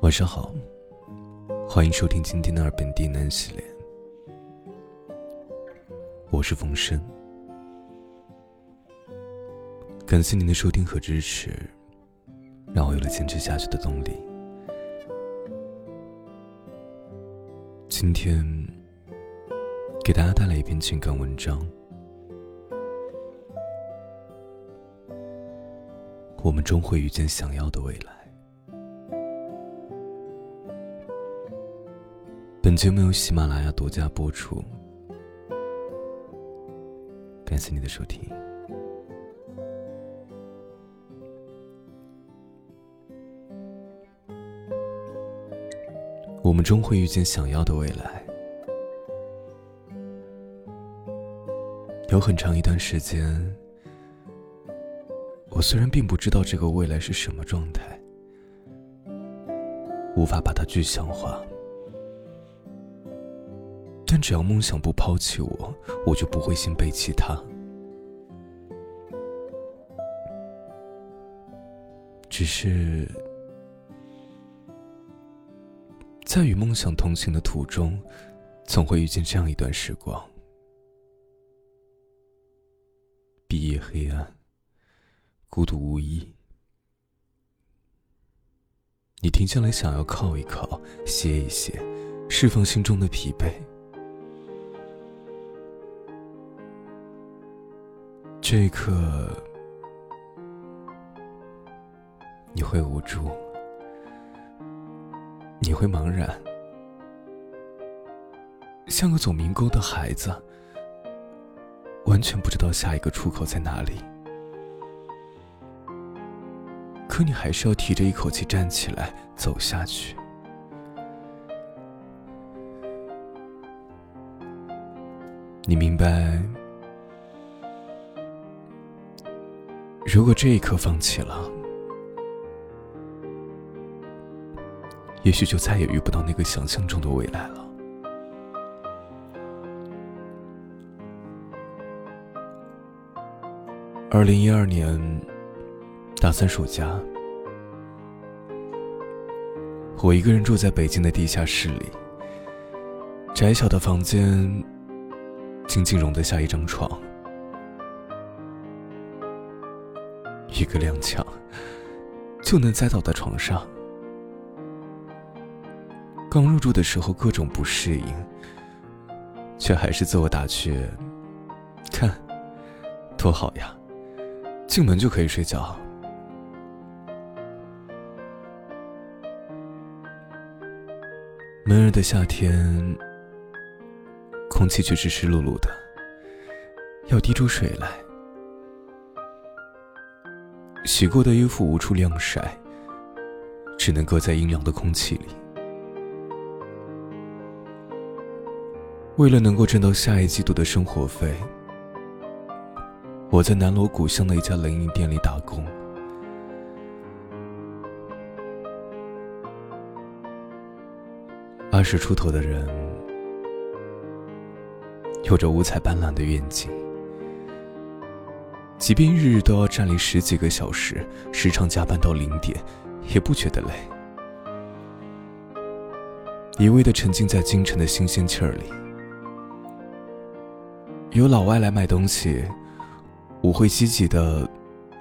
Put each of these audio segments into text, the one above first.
晚上好，欢迎收听今天的二本地南系列，我是冯生，感谢您的收听和支持，让我有了坚持下去的动力。今天给大家带来一篇情感文章，我们终会遇见想要的未来。节目由喜马拉雅独家播出，感谢你的收听。我们终会遇见想要的未来。有很长一段时间，我虽然并不知道这个未来是什么状态，无法把它具象化。但只要梦想不抛弃我，我就不会先背弃他。只是在与梦想同行的途中，总会遇见这样一段时光：毕业黑暗，孤独无依。你停下来，想要靠一靠，歇一歇，释放心中的疲惫。这一刻，你会无助，你会茫然，像个走迷宫的孩子，完全不知道下一个出口在哪里。可你还是要提着一口气站起来，走下去。你明白？如果这一刻放弃了，也许就再也遇不到那个想象中的未来了。二零一二年大三暑假，我一个人住在北京的地下室里，窄小的房间仅仅容得下一张床。一个踉跄，就能栽倒在床上。刚入住的时候各种不适应，却还是自我打趣：“看，多好呀，进门就可以睡觉。”闷热的夏天，空气却是湿漉漉的，要滴出水来。洗过的衣服无处晾晒，只能搁在阴凉的空气里。为了能够挣到下一季度的生活费，我在南锣鼓巷的一家冷饮店里打工。二十出头的人，有着五彩斑斓的愿景。即便日日都要站立十几个小时，时常加班到零点，也不觉得累。一味的沉浸在京城的新鲜气儿里。有老外来买东西，我会积极的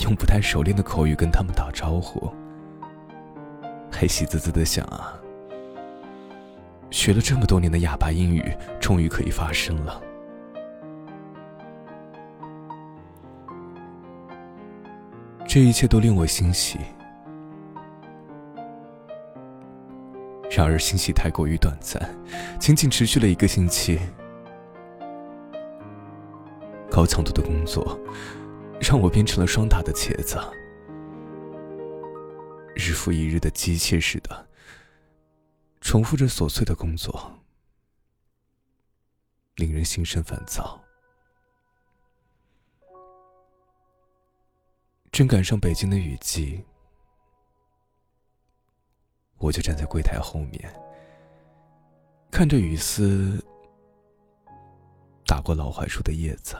用不太熟练的口语跟他们打招呼，还喜滋滋的想啊，学了这么多年的哑巴英语，终于可以发声了。这一切都令我欣喜，然而欣喜太过于短暂，仅仅持续了一个星期。高强度的工作让我变成了霜打的茄子，日复一日的机械式的重复着琐碎的工作，令人心生烦躁。正赶上北京的雨季，我就站在柜台后面，看着雨丝打过老槐树的叶子，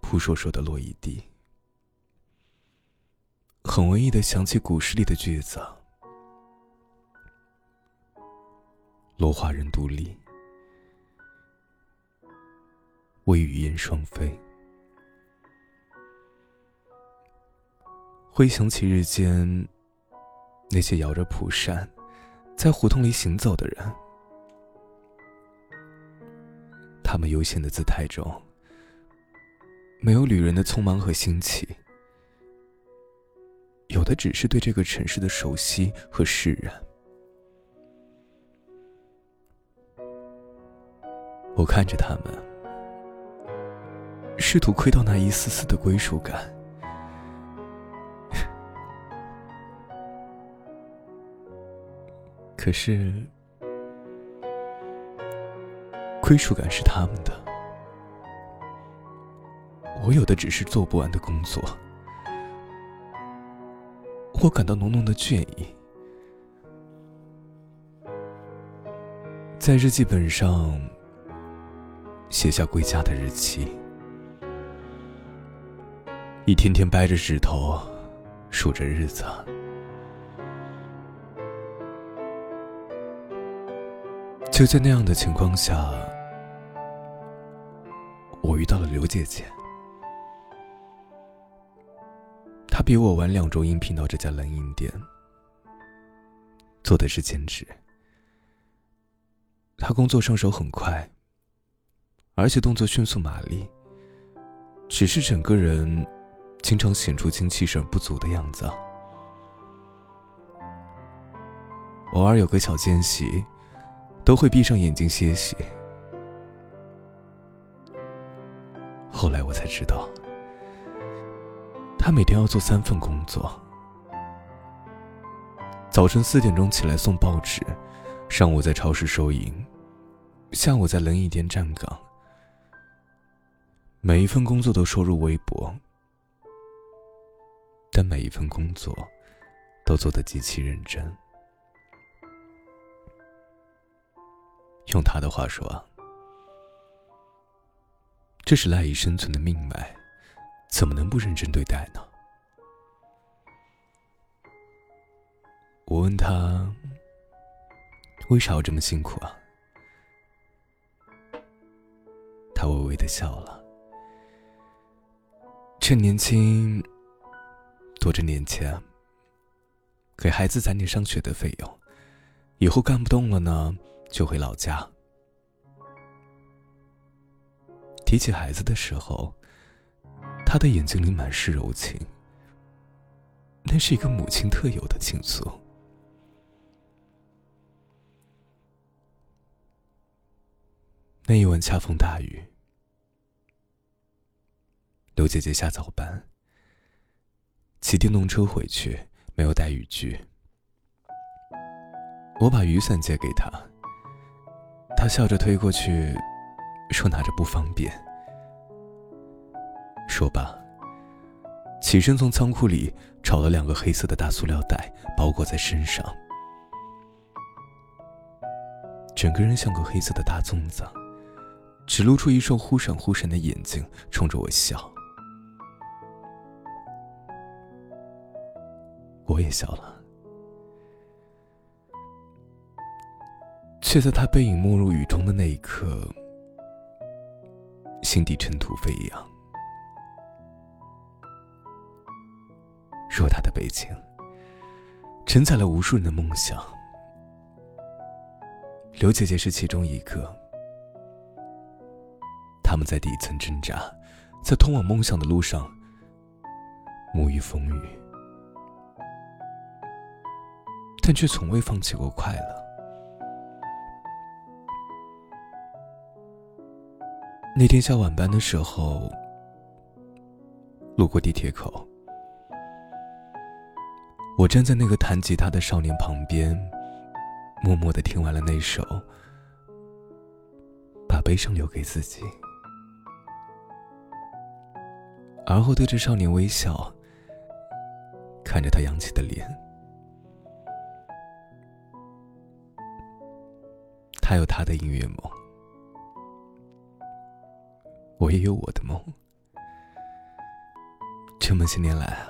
扑簌簌的落一地，很文艺的想起古诗里的句子：“落花人独立，微雨燕双飞。”回想起日间那些摇着蒲扇在胡同里行走的人，他们悠闲的姿态中没有旅人的匆忙和新奇，有的只是对这个城市的熟悉和释然。我看着他们，试图窥到那一丝丝的归属感。可是，归属感是他们的，我有的只是做不完的工作。我感到浓浓的倦意，在日记本上写下归家的日期，一天天掰着指头数着日子。就在那样的情况下，我遇到了刘姐姐。她比我晚两周应聘到这家冷饮店，做的是兼职。她工作上手很快，而且动作迅速麻利，只是整个人经常显出精气神不足的样子。偶尔有个小间隙。都会闭上眼睛歇息。后来我才知道，他每天要做三份工作：早晨四点钟起来送报纸，上午在超市收银，下午在冷饮店站岗。每一份工作都收入微薄，但每一份工作都做得极其认真。用他的话说，这是赖以生存的命脉，怎么能不认真对待呢？我问他，为啥要这么辛苦啊？他微微的笑了，趁年轻，多挣点钱，给孩子攒点上学的费用，以后干不动了呢。就回老家。提起孩子的时候，他的眼睛里满是柔情。那是一个母亲特有的情愫。那一晚恰逢大雨，刘姐姐下早班，骑电动车回去，没有带雨具。我把雨伞借给她。他笑着推过去，说：“拿着不方便。”说罢，起身从仓库里找了两个黑色的大塑料袋，包裹在身上，整个人像个黑色的大粽子，只露出一双忽闪忽闪的眼睛，冲着我笑。我也笑了。却在他背影没入雨中的那一刻，心底尘土飞扬。偌大的北京，承载了无数人的梦想。刘姐姐是其中一个。他们在底层挣扎，在通往梦想的路上沐浴风雨，但却从未放弃过快乐。那天下晚班的时候，路过地铁口，我站在那个弹吉他的少年旁边，默默的听完了那首《把悲伤留给自己》，而后对着少年微笑，看着他扬起的脸，他有他的音乐梦。我也有我的梦，这么些年来啊，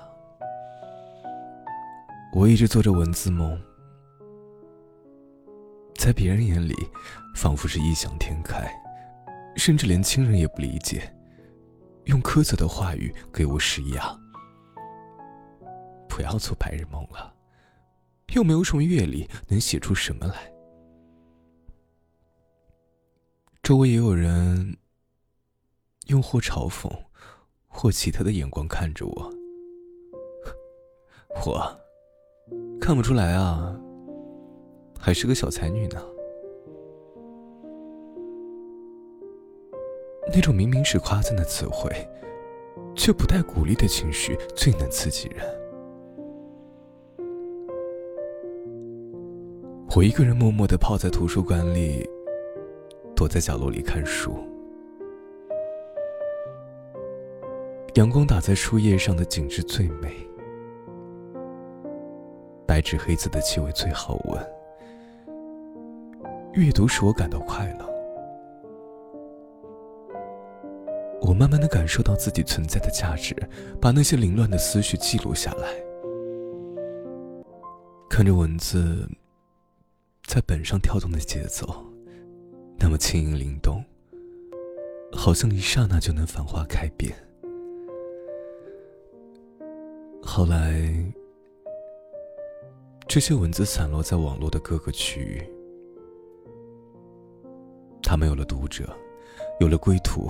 我一直做着文字梦，在别人眼里，仿佛是异想天开，甚至连亲人也不理解，用苛责的话语给我施压。不要做白日梦了，又没有什么阅历，能写出什么来？周围也有人用或嘲讽，或奇特的眼光看着我。我看不出来啊，还是个小才女呢。那种明明是夸赞的词汇，却不带鼓励的情绪，最能刺激人。我一个人默默的泡在图书馆里。躲在角落里看书，阳光打在树叶上的景致最美，白纸黑字的气味最好闻。阅读使我感到快乐，我慢慢的感受到自己存在的价值，把那些凌乱的思绪记录下来，看着文字在本上跳动的节奏。那么轻盈灵动，好像一刹那就能繁花开遍。后来，这些文字散落在网络的各个区域，他们有了读者，有了归途。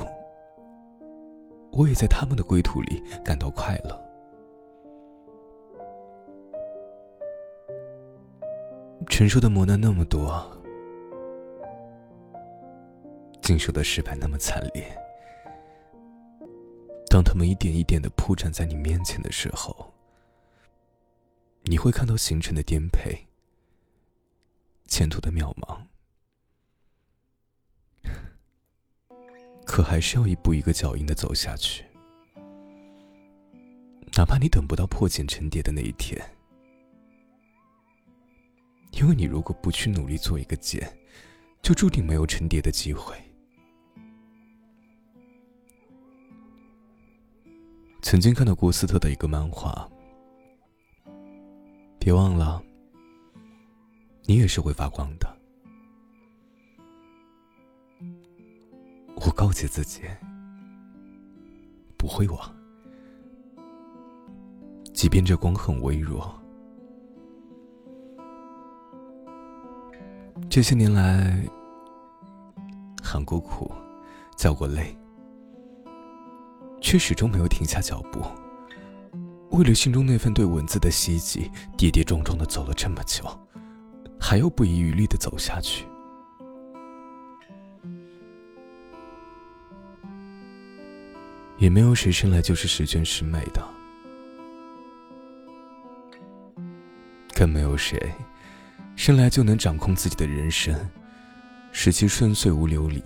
我也在他们的归途里感到快乐。承受的磨难那么多。经受的失败那么惨烈，当他们一点一点的铺展在你面前的时候，你会看到行程的颠沛，前途的渺茫，可还是要一步一个脚印的走下去，哪怕你等不到破茧成蝶的那一天，因为你如果不去努力做一个茧，就注定没有成蝶的机会。曾经看到过斯特的一个漫画，别忘了，你也是会发光的。我告诫自己，不会忘，即便这光很微弱。这些年来，喊过苦，叫过累。却始终没有停下脚步。为了心中那份对文字的希冀，跌跌撞撞的走了这么久，还要不遗余力的走下去。也没有谁生来就是十全十美的，更没有谁生来就能掌控自己的人生，使其顺遂无流离。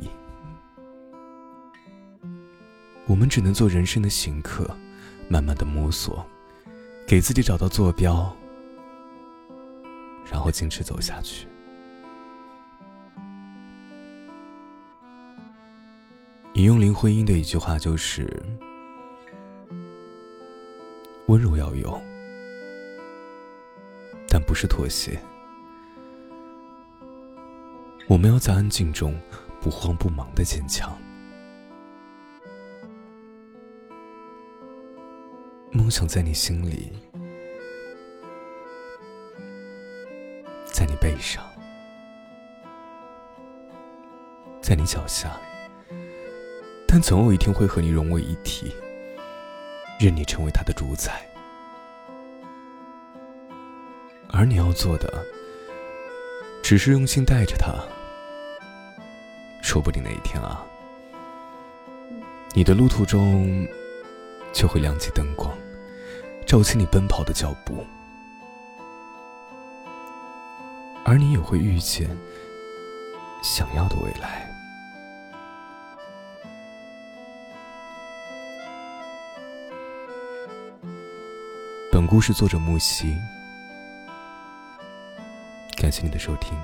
我们只能做人生的行客，慢慢的摸索，给自己找到坐标，然后坚持走下去。引用林徽因的一句话就是：温柔要有，但不是妥协。我们要在安静中不慌不忙的坚强。梦想在你心里，在你背上，在你脚下，但总有一天会和你融为一体，任你成为它的主宰。而你要做的，只是用心带着它。说不定那一天啊，你的路途中。就会亮起灯光，照起你奔跑的脚步，而你也会遇见想要的未来。本故事作者木西，感谢你的收听。